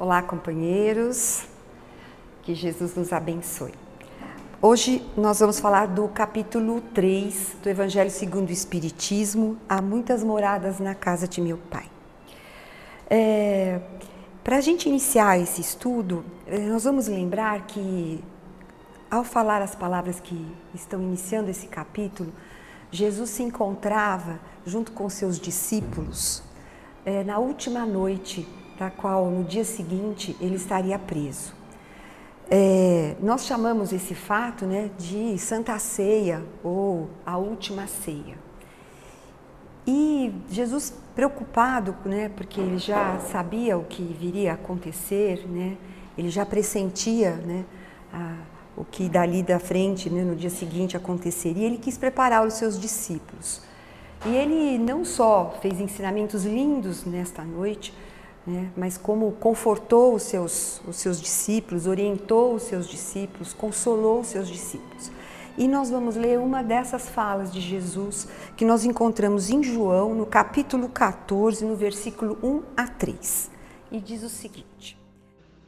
Olá, companheiros. Que Jesus nos abençoe. Hoje nós vamos falar do capítulo 3 do Evangelho segundo o Espiritismo. Há muitas moradas na casa de meu pai. É, Para a gente iniciar esse estudo, eh, nós vamos lembrar que, ao falar as palavras que estão iniciando esse capítulo, Jesus se encontrava junto com seus discípulos é, na última noite, da qual no dia seguinte ele estaria preso. É, nós chamamos esse fato né, de Santa Ceia ou a Última Ceia. E Jesus, preocupado, né, porque ele já sabia o que viria a acontecer, né, ele já pressentia né, a, o que dali da frente, né, no dia seguinte, aconteceria, ele quis preparar os seus discípulos. E ele não só fez ensinamentos lindos nesta noite, né, mas como confortou os seus, os seus discípulos, orientou os seus discípulos, consolou os seus discípulos. E nós vamos ler uma dessas falas de Jesus que nós encontramos em João, no capítulo 14, no versículo 1 a 3. E diz o seguinte: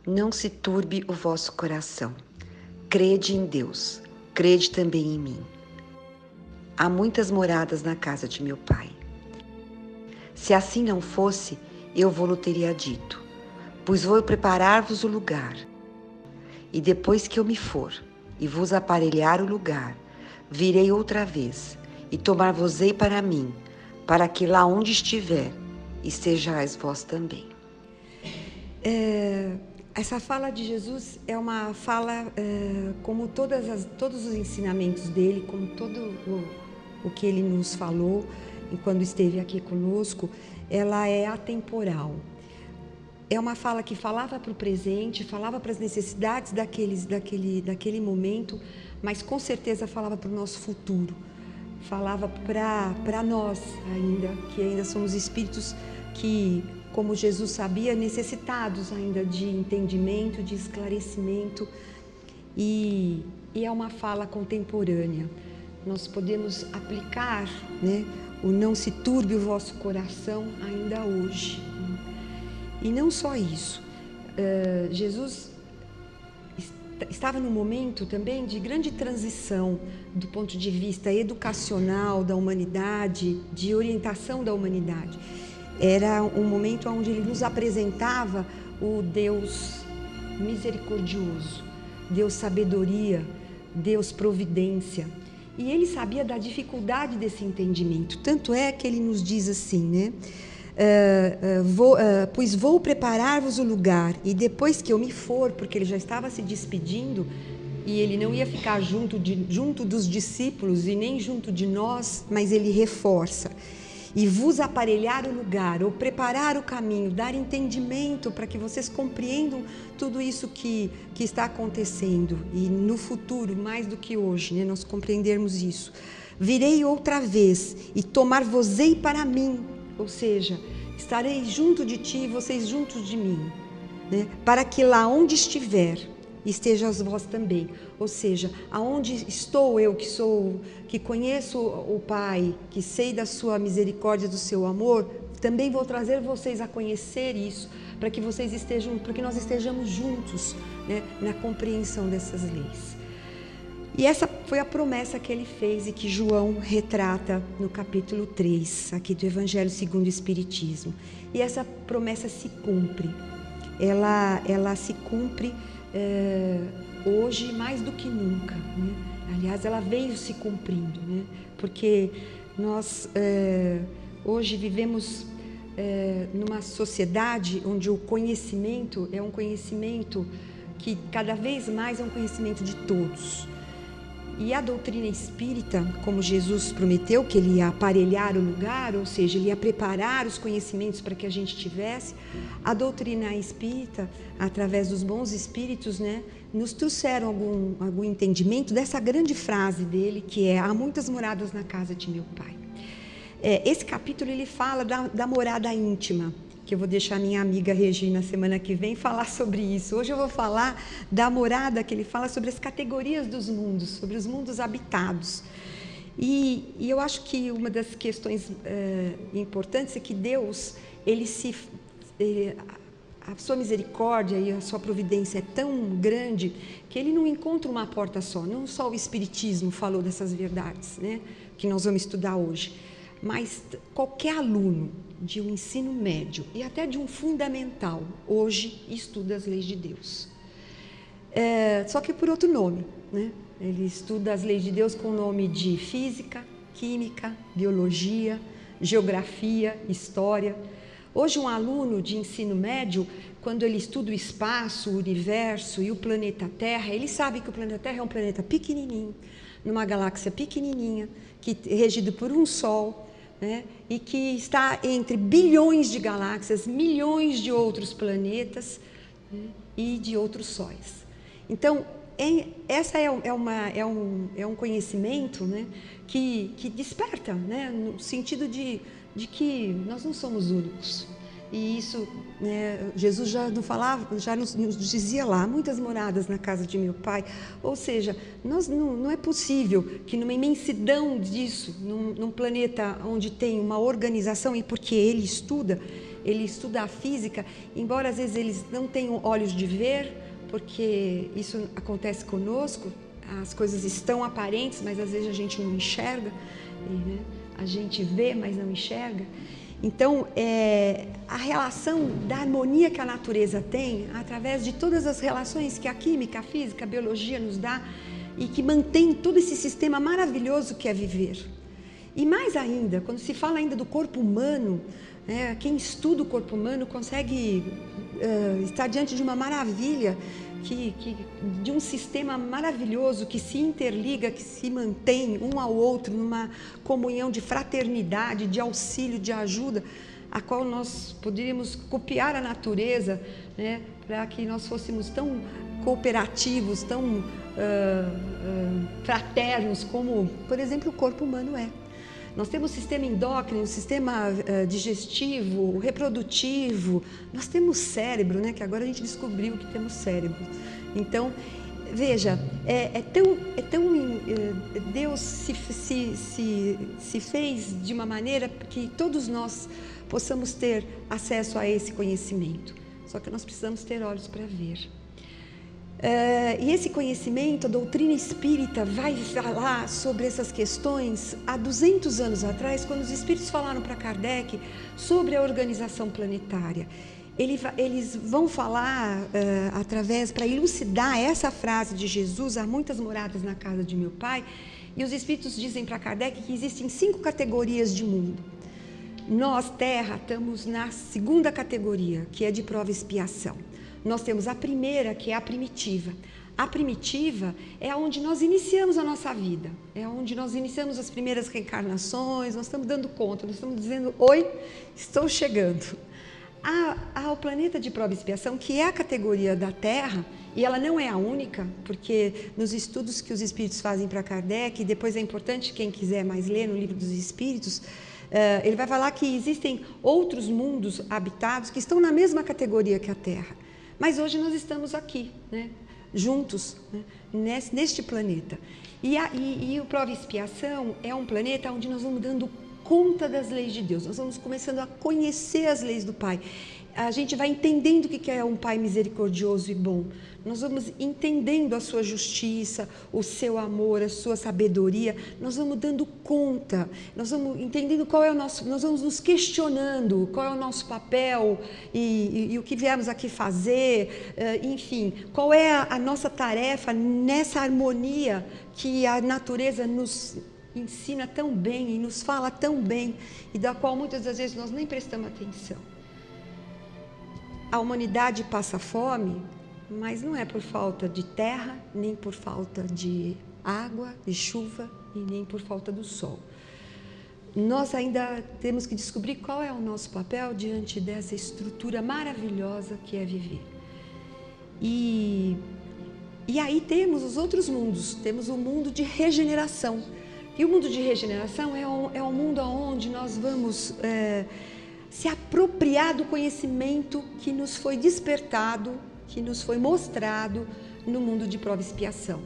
Não se turbe o vosso coração. Crede em Deus, crede também em mim. Há muitas moradas na casa de meu pai. Se assim não fosse, eu vou-lo teria dito, pois vou preparar-vos o lugar. E depois que eu me for e vos aparelhar o lugar, virei outra vez e tomar-vos-ei para mim, para que lá onde estiver, estejais vós também. É, essa fala de Jesus é uma fala, é, como todas as, todos os ensinamentos dele, como todo o, o que ele nos falou quando esteve aqui conosco, ela é atemporal. É uma fala que falava para o presente, falava para as necessidades daqueles, daquele, daquele momento, mas com certeza falava para o nosso futuro. Falava para nós ainda, que ainda somos espíritos que, como Jesus sabia, necessitados ainda de entendimento, de esclarecimento. E, e é uma fala contemporânea. Nós podemos aplicar né, o não se turbe o vosso coração ainda hoje. E não só isso, uh, Jesus estava num momento também de grande transição do ponto de vista educacional da humanidade, de orientação da humanidade. Era um momento onde ele nos apresentava o Deus misericordioso, Deus sabedoria, Deus providência. E ele sabia da dificuldade desse entendimento. Tanto é que ele nos diz assim, né? Uh, uh, vou, uh, pois vou preparar-vos o lugar, e depois que eu me for, porque ele já estava se despedindo, e ele não ia ficar junto, de, junto dos discípulos e nem junto de nós, mas ele reforça e vos aparelhar o lugar, ou preparar o caminho, dar entendimento para que vocês compreendam tudo isso que, que está acontecendo e no futuro, mais do que hoje, né, nós compreendermos isso. Virei outra vez e tomar-vos-ei para mim, ou seja, estarei junto de ti e vocês juntos de mim, né, para que lá onde estiver, estejas vós também. Ou seja, aonde estou eu que sou, que conheço o Pai, que sei da sua misericórdia, do seu amor, também vou trazer vocês a conhecer isso, para que vocês estejam, para que nós estejamos juntos, né, na compreensão dessas leis. E essa foi a promessa que ele fez e que João retrata no capítulo 3, aqui do Evangelho segundo o Espiritismo. E essa promessa se cumpre. Ela, ela se cumpre é, hoje mais do que nunca. Né? Aliás, ela veio se cumprindo, né? porque nós é, hoje vivemos é, numa sociedade onde o conhecimento é um conhecimento que cada vez mais é um conhecimento de todos. E a doutrina espírita, como Jesus prometeu que ele ia aparelhar o lugar, ou seja, ele ia preparar os conhecimentos para que a gente tivesse, a doutrina espírita, através dos bons espíritos, né, nos trouxeram algum, algum entendimento dessa grande frase dele, que é: há muitas moradas na casa de meu pai. É, esse capítulo ele fala da, da morada íntima que eu vou deixar minha amiga Regina semana que vem falar sobre isso. Hoje eu vou falar da morada que ele fala sobre as categorias dos mundos, sobre os mundos habitados. E, e eu acho que uma das questões é, importantes é que Deus ele se ele, a sua misericórdia e a sua providência é tão grande que ele não encontra uma porta só. Não só o Espiritismo falou dessas verdades, né, que nós vamos estudar hoje, mas qualquer aluno de um ensino médio e até de um fundamental hoje estuda as leis de Deus. É, só que por outro nome, né? Ele estuda as leis de Deus com o nome de física, química, biologia, geografia, história. Hoje, um aluno de ensino médio, quando ele estuda o espaço, o universo e o planeta Terra, ele sabe que o planeta Terra é um planeta pequenininho, numa galáxia pequenininha, que é regido por um Sol, né? e que está entre bilhões de galáxias, milhões de outros planetas né? e de outros sóis. Então, em, essa é, é, uma, é, um, é um conhecimento né? que, que desperta, né? no sentido de de que nós não somos únicos. E isso, né, Jesus já não falava, já nos, nos, dizia lá, muitas moradas na casa de meu pai. Ou seja, nós, não, não é possível que numa imensidão disso, num, num, planeta onde tem uma organização, e porque ele estuda, ele estuda a física, embora às vezes eles não tenham olhos de ver, porque isso acontece conosco, as coisas estão aparentes, mas às vezes a gente não enxerga. Né, a gente vê, mas não enxerga. Então, é, a relação da harmonia que a natureza tem, através de todas as relações que a química, a física, a biologia nos dá e que mantém todo esse sistema maravilhoso que é viver. E mais ainda, quando se fala ainda do corpo humano, né, quem estuda o corpo humano consegue uh, estar diante de uma maravilha que, que, de um sistema maravilhoso que se interliga, que se mantém um ao outro numa comunhão de fraternidade, de auxílio, de ajuda, a qual nós poderíamos copiar a natureza, né, para que nós fôssemos tão cooperativos, tão uh, uh, fraternos como, por exemplo, o corpo humano é. Nós temos sistema endócrino, sistema uh, digestivo, reprodutivo, nós temos cérebro, né? Que agora a gente descobriu que temos cérebro. Então, veja, é, é tão, é tão é, Deus se, se, se, se fez de uma maneira que todos nós possamos ter acesso a esse conhecimento. Só que nós precisamos ter olhos para ver. Uh, e esse conhecimento, a doutrina espírita, vai falar sobre essas questões há 200 anos atrás, quando os espíritos falaram para Kardec sobre a organização planetária. Ele, eles vão falar uh, através, para elucidar essa frase de Jesus: há muitas moradas na casa de meu pai. E os espíritos dizem para Kardec que existem cinco categorias de mundo. Nós, Terra, estamos na segunda categoria, que é de prova e expiação. Nós temos a primeira, que é a primitiva. A primitiva é onde nós iniciamos a nossa vida, é onde nós iniciamos as primeiras reencarnações, nós estamos dando conta, nós estamos dizendo: Oi, estou chegando. Há, há o planeta de prova e expiação, que é a categoria da Terra, e ela não é a única, porque nos estudos que os espíritos fazem para Kardec, depois é importante, quem quiser mais ler no livro dos espíritos, uh, ele vai falar que existem outros mundos habitados que estão na mesma categoria que a Terra. Mas hoje nós estamos aqui, né? juntos, né? Neste planeta. E, a, e, e o Prova Expiação é um planeta onde nós vamos dando conta das leis de Deus, nós vamos começando a conhecer as leis do Pai a gente vai entendendo o que é um Pai misericordioso e bom. Nós vamos entendendo a sua justiça, o seu amor, a sua sabedoria. Nós vamos dando conta. Nós vamos entendendo qual é o nosso. Nós vamos nos questionando qual é o nosso papel e, e, e o que viemos aqui fazer. Uh, enfim, qual é a, a nossa tarefa nessa harmonia que a natureza nos ensina tão bem e nos fala tão bem e da qual muitas das vezes nós nem prestamos atenção a humanidade passa fome, mas não é por falta de terra, nem por falta de água, de chuva e nem por falta do sol. Nós ainda temos que descobrir qual é o nosso papel diante dessa estrutura maravilhosa que é viver. E, e aí temos os outros mundos, temos o mundo de regeneração. E o mundo de regeneração é um, é um mundo onde nós vamos. É, se apropriar do conhecimento que nos foi despertado, que nos foi mostrado no mundo de prova e expiação.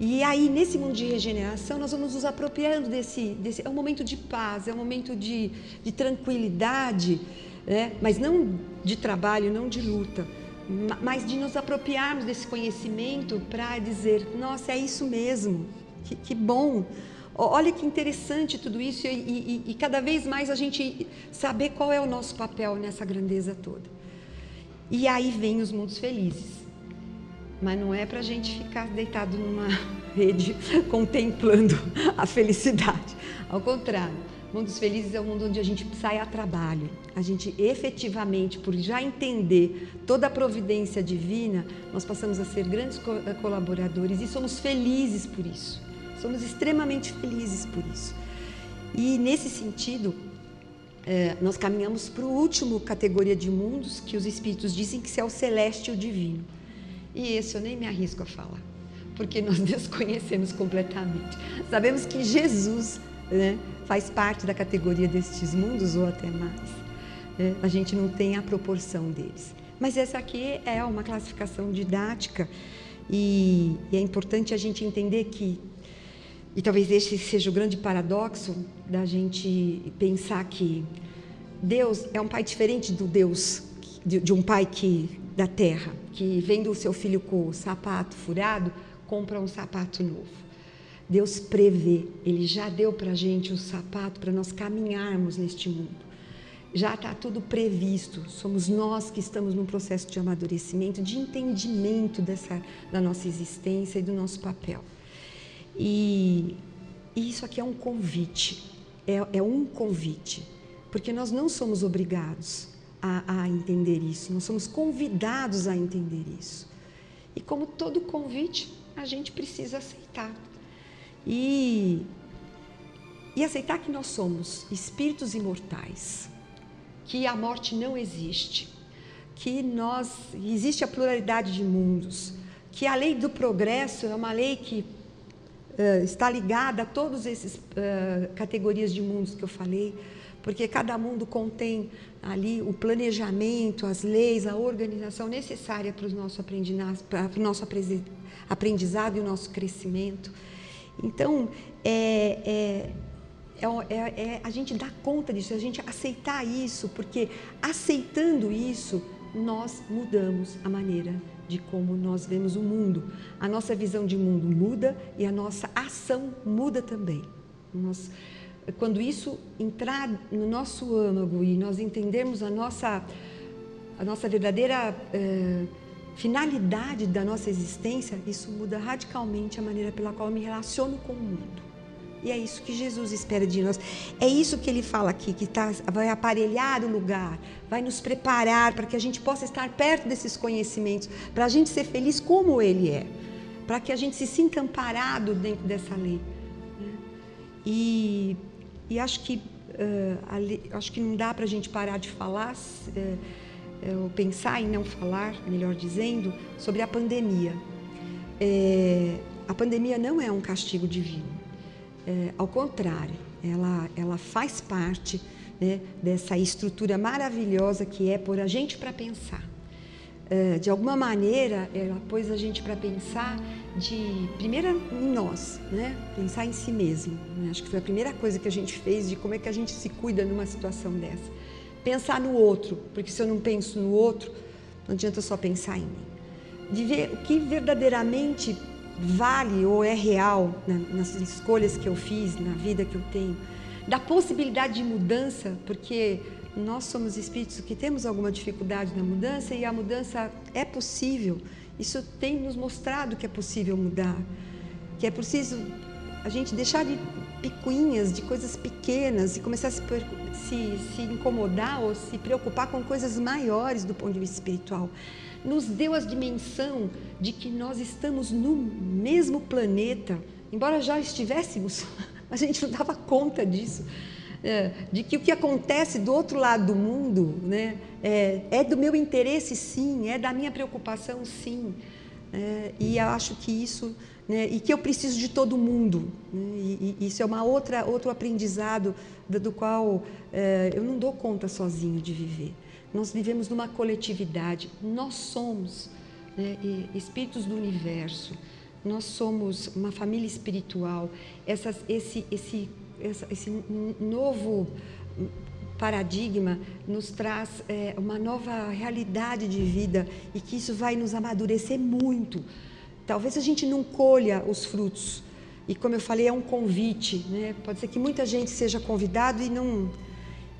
E aí, nesse mundo de regeneração, nós vamos nos apropriando desse. desse é um momento de paz, é um momento de, de tranquilidade, né? mas não de trabalho, não de luta, mas de nos apropriarmos desse conhecimento para dizer: nossa, é isso mesmo, que, que bom. Olha que interessante tudo isso e, e, e, cada vez mais a gente saber qual é o nosso papel nessa grandeza toda. E aí vem os mundos felizes. Mas não é para a gente ficar deitado numa rede contemplando a felicidade. Ao contrário, Mundos Felizes é o mundo onde a gente sai a trabalho. A gente efetivamente, por já entender toda a providência divina, nós passamos a ser grandes colaboradores e somos felizes por isso. Somos extremamente felizes por isso. E nesse sentido, é, nós caminhamos para o último categoria de mundos que os espíritos dizem que é o celeste e o divino. E esse eu nem me arrisco a falar, porque nós desconhecemos completamente. Sabemos que Jesus né, faz parte da categoria destes mundos ou até mais. Né? A gente não tem a proporção deles. Mas essa aqui é uma classificação didática e, e é importante a gente entender que e talvez esse seja o grande paradoxo da gente pensar que Deus é um pai diferente do Deus de, de um pai que da terra, que vendo o seu filho com o sapato furado, compra um sapato novo. Deus prevê, Ele já deu para a gente o sapato para nós caminharmos neste mundo. Já está tudo previsto, somos nós que estamos num processo de amadurecimento, de entendimento dessa, da nossa existência e do nosso papel. E, e isso aqui é um convite, é, é, um convite, porque nós não somos obrigados a, a entender isso, nós somos convidados a entender isso. E como todo convite, a gente precisa aceitar. E, e aceitar que nós somos espíritos imortais, que a morte não existe, que nós existe a pluralidade de mundos, que a lei do progresso é uma lei que uh, está ligada a todas essas uh, categorias de mundos que eu falei, porque cada mundo contém ali o planejamento, as leis, a organização necessária para o nosso para o nosso aprendizado e o nosso crescimento. Então, é, é, é, é, a gente dar conta disso, a gente aceitar isso, porque aceitando isso, nós mudamos a maneira de como nós vemos o mundo. A nossa visão de mundo muda e a nossa ação muda também. Nós, quando isso entrar no nosso âmago e nós entendermos a nossa, a nossa verdadeira eh, finalidade da nossa existência, isso muda radicalmente a maneira pela qual eu me relaciono com o mundo. E é isso que Jesus espera de nós. É isso que ele fala aqui, que tá, vai aparelhar o lugar, vai nos preparar para que a gente possa estar perto desses conhecimentos, para a gente ser feliz como ele é, para que a gente se sinta amparado dentro dessa lei. E, e acho que uh, lei, acho que não dá para a gente parar de falar, uh, uh, pensar em não falar, melhor dizendo, sobre a pandemia. A pandemia não é um castigo divino é, ao contrário, ela, ela faz parte né, dessa estrutura maravilhosa que é pôr a gente para pensar. É, de alguma maneira, ela pôs a gente para pensar de primeira em nós, né? pensar em si mesmo. Né? Acho que foi a primeira coisa que a gente fez de como é que a gente se cuida numa situação dessa. Pensar no outro, porque se eu não penso no outro, não adianta só pensar em mim. De ver o que verdadeiramente vale ou é real nas escolhas que eu fiz, na vida que eu tenho, da possibilidade de mudança, porque nós somos espíritos que temos alguma dificuldade na mudança e a mudança é possível. Isso tem nos mostrado que é possível mudar, que é preciso a gente deixar de picuinhas, de coisas pequenas e começar a se, se, se incomodar ou se preocupar com coisas maiores do ponto de vista espiritual nos deu a dimensão de que nós estamos no mesmo planeta, embora já estivéssemos, a gente não dava conta disso. É, de que o que acontece do outro lado do mundo né, é, é, do meu interesse, sim, é da minha preocupação, sim. É, e eu acho que isso, né, e que eu preciso de todo mundo. Né, e, e, isso é uma outra, outro aprendizado do, do qual é, eu não dou conta sozinho de viver. Nós vivemos numa coletividade, nós somos né, espíritos do universo, nós somos uma família espiritual. Essas, esse, esse, esse novo paradigma nos traz é, uma nova realidade de vida e que isso vai nos amadurecer muito. Talvez a gente não colha os frutos. E como eu falei, é um convite. Né? Pode ser que muita gente seja convidado e não.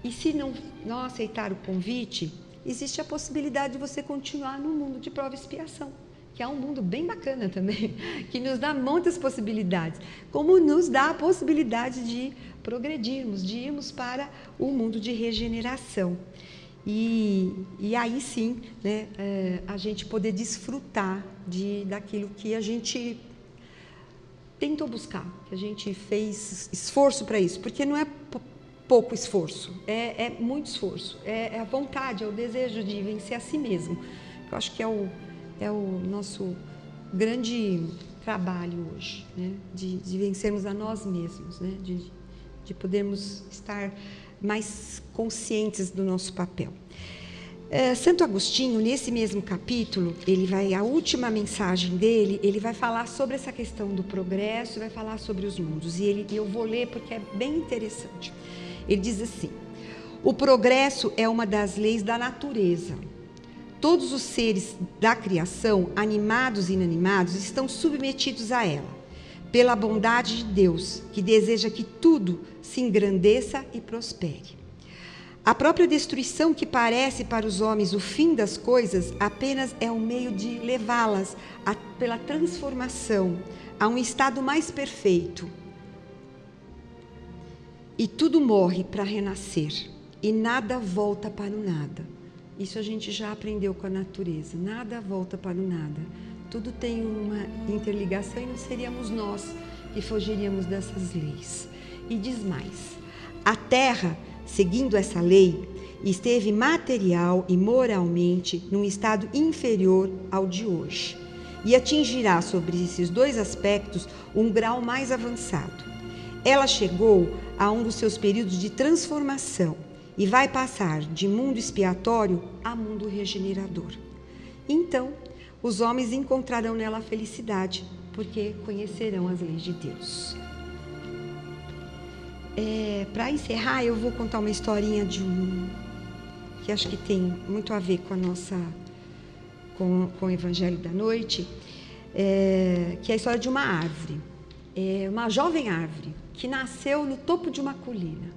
E se não, não aceitar o convite, existe a possibilidade de você continuar no mundo de prova e expiação que é um mundo bem bacana também, que nos dá muitas possibilidades, como nos dá a possibilidade de progredirmos, de irmos para o mundo de regeneração. E, e aí sim, né, é, a gente poder desfrutar de, daquilo que a gente tentou buscar, que a gente fez esforço para isso, porque não é pouco esforço, é, é muito esforço, é, é, a vontade, é o desejo de vencer a si mesmo. Eu acho que é o, é o nosso grande trabalho hoje, né? de, de vencermos a nós mesmos, né? de, de podermos estar mais conscientes do nosso papel. É, Santo Agostinho, nesse mesmo capítulo, ele vai a última mensagem dele, ele vai falar sobre essa questão do progresso, vai falar sobre os mundos. E ele, eu vou ler porque é bem interessante. Ele diz assim: o progresso é uma das leis da natureza Todos os seres da criação, animados e inanimados, estão submetidos a ela, pela bondade de Deus, que deseja que tudo se engrandeça e prospere. A própria destruição que parece para os homens o fim das coisas apenas é um meio de levá-las pela transformação a um estado mais perfeito. E tudo morre para renascer, e nada volta para o nada. Isso a gente já aprendeu com a natureza. Nada volta para o nada. Tudo tem uma interligação e não seríamos nós que fugiríamos dessas leis. E diz mais: a terra, seguindo essa lei, esteve material e moralmente num estado inferior ao de hoje e atingirá sobre esses dois aspectos um grau mais avançado. Ela chegou a um dos seus períodos de transformação e vai passar de mundo expiatório a mundo regenerador. Então, os homens encontrarão nela a felicidade, porque conhecerão as leis de Deus. É, Para encerrar, eu vou contar uma historinha de um que acho que tem muito a ver com a nossa com, com o Evangelho da noite, é, que é a história de uma árvore, é uma jovem árvore que nasceu no topo de uma colina.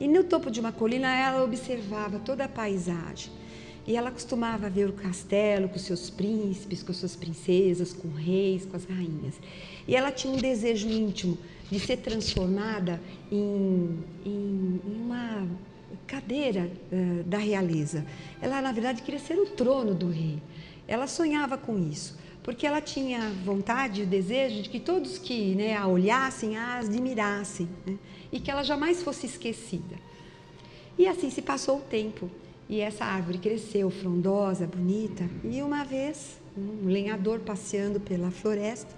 E no topo de uma colina ela observava toda a paisagem. E ela costumava ver o castelo com seus príncipes, com suas princesas, com reis, com as rainhas. E ela tinha um desejo íntimo de ser transformada em, em, em uma cadeira uh, da realeza. Ela, na verdade, queria ser o trono do rei. Ela sonhava com isso, porque ela tinha vontade e desejo de que todos que né, a olhassem a admirassem. Né? e que ela jamais fosse esquecida. E assim se passou o tempo e essa árvore cresceu, frondosa, bonita. E uma vez, um lenhador passeando pela floresta,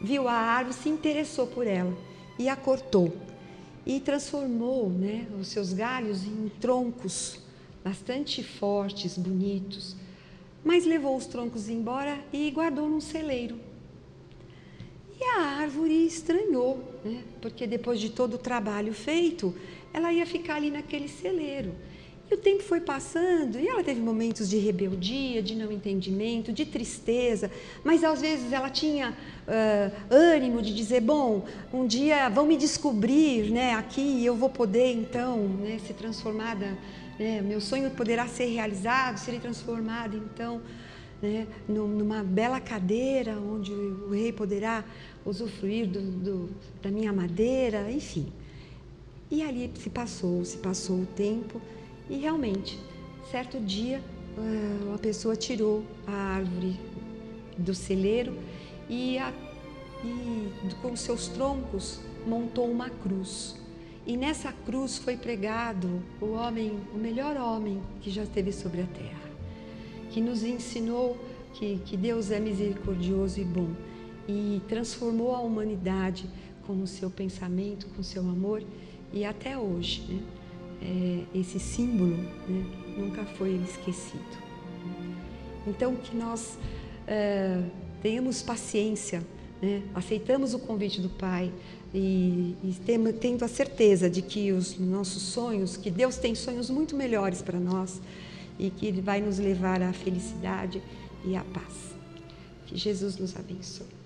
viu a árvore, se interessou por ela e a cortou e transformou né, os seus galhos em troncos bastante fortes, bonitos. Mas levou os troncos embora e guardou num celeiro e a árvore estranhou, né? porque depois de todo o trabalho feito, ela ia ficar ali naquele celeiro. E o tempo foi passando e ela teve momentos de rebeldia, de não entendimento, de tristeza, mas às vezes ela tinha uh, ânimo de dizer: bom, um dia vão me descobrir né, aqui e eu vou poder então né, ser transformada, né, meu sonho poderá ser realizado, serei transformada então né, numa bela cadeira onde o rei poderá usufruir do, do, da minha madeira, enfim. E ali se passou, se passou o tempo e realmente, certo dia, eh, uma pessoa tirou a árvore do celeiro e, a, e com seus troncos montou uma cruz. E nessa cruz foi pregado o homem, o melhor homem que já esteve sobre a terra, que nos ensinou que, que Deus é misericordioso e bom e transformou a humanidade com o seu pensamento, com o seu amor e até hoje né, é, esse símbolo né, nunca foi esquecido. Então que nós é, tenhamos paciência, né, aceitamos o convite do Pai, e, e tendo, tendo a certeza de que os nossos sonhos, que Deus tem sonhos muito melhores para nós e que Ele vai nos levar à felicidade e à paz. Que Jesus nos abençoe.